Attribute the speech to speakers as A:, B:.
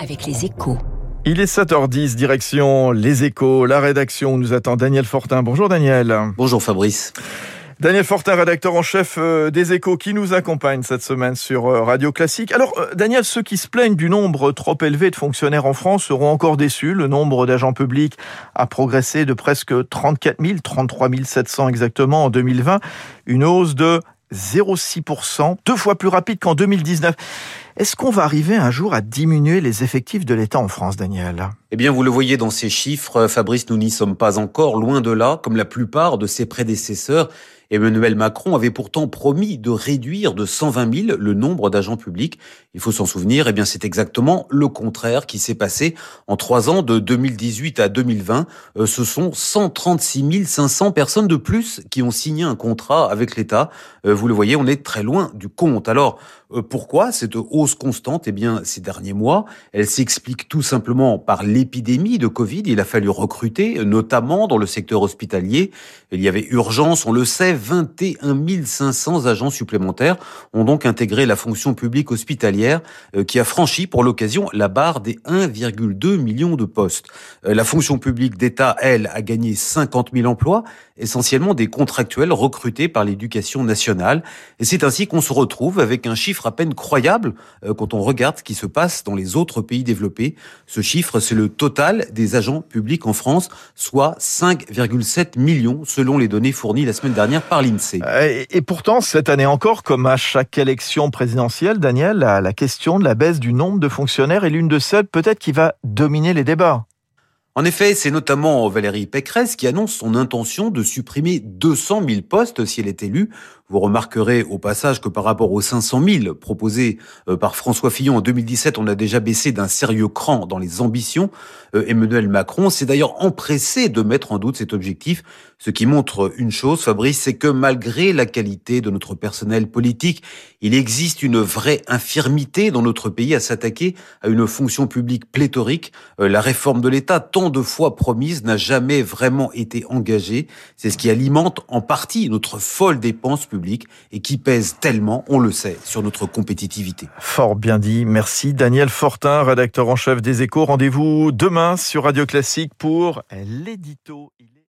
A: avec les échos.
B: Il est 7h10, direction Les Échos, la rédaction où nous attend Daniel Fortin. Bonjour Daniel.
C: Bonjour Fabrice.
B: Daniel Fortin, rédacteur en chef euh, des Échos, qui nous accompagne cette semaine sur euh, Radio Classique. Alors, euh, Daniel, ceux qui se plaignent du nombre trop élevé de fonctionnaires en France seront encore déçus. Le nombre d'agents publics a progressé de presque 34 000, 33 700 exactement en 2020. Une hausse de 0,6%, deux fois plus rapide qu'en 2019. Est-ce qu'on va arriver un jour à diminuer les effectifs de l'État en France, Daniel?
C: Eh bien, vous le voyez dans ces chiffres, Fabrice, nous n'y sommes pas encore, loin de là, comme la plupart de ses prédécesseurs. Emmanuel Macron avait pourtant promis de réduire de 120 000 le nombre d'agents publics. Il faut s'en souvenir, eh bien c'est exactement le contraire qui s'est passé en trois ans de 2018 à 2020. Euh, ce sont 136 500 personnes de plus qui ont signé un contrat avec l'État. Euh, vous le voyez, on est très loin du compte. Alors euh, pourquoi cette hausse constante? Eh bien ces derniers mois, elle s'explique tout simplement par l'épidémie de Covid. Il a fallu recruter, notamment dans le secteur hospitalier. Il y avait urgence, on le sait 21 500 agents supplémentaires ont donc intégré la fonction publique hospitalière euh, qui a franchi pour l'occasion la barre des 1,2 million de postes. Euh, la fonction publique d'État, elle, a gagné 50 000 emplois, essentiellement des contractuels recrutés par l'éducation nationale. Et c'est ainsi qu'on se retrouve avec un chiffre à peine croyable euh, quand on regarde ce qui se passe dans les autres pays développés. Ce chiffre, c'est le total des agents publics en France, soit 5,7 millions selon les données fournies la semaine dernière par l'INSEE.
B: Euh, et pourtant, cette année encore, comme à chaque élection présidentielle, Daniel, la question de la baisse du nombre de fonctionnaires est l'une de celles peut-être qui va dominer les débats.
C: En effet, c'est notamment Valérie Pécresse qui annonce son intention de supprimer 200 000 postes si elle est élue. Vous remarquerez au passage que par rapport aux 500 000 proposés euh, par François Fillon en 2017, on a déjà baissé d'un sérieux cran dans les ambitions. Euh, Emmanuel Macron s'est d'ailleurs empressé de mettre en doute cet objectif, ce qui montre une chose, Fabrice, c'est que malgré la qualité de notre personnel politique, il existe une vraie infirmité dans notre pays à s'attaquer à une fonction publique pléthorique. Euh, la réforme de l'État, de fois promise, n'a jamais vraiment été engagée. C'est ce qui alimente en partie notre folle dépense publique et qui pèse tellement, on le sait, sur notre compétitivité.
B: Fort bien dit. Merci Daniel Fortin, rédacteur en chef des Échos. Rendez-vous demain sur Radio Classique pour l'édito.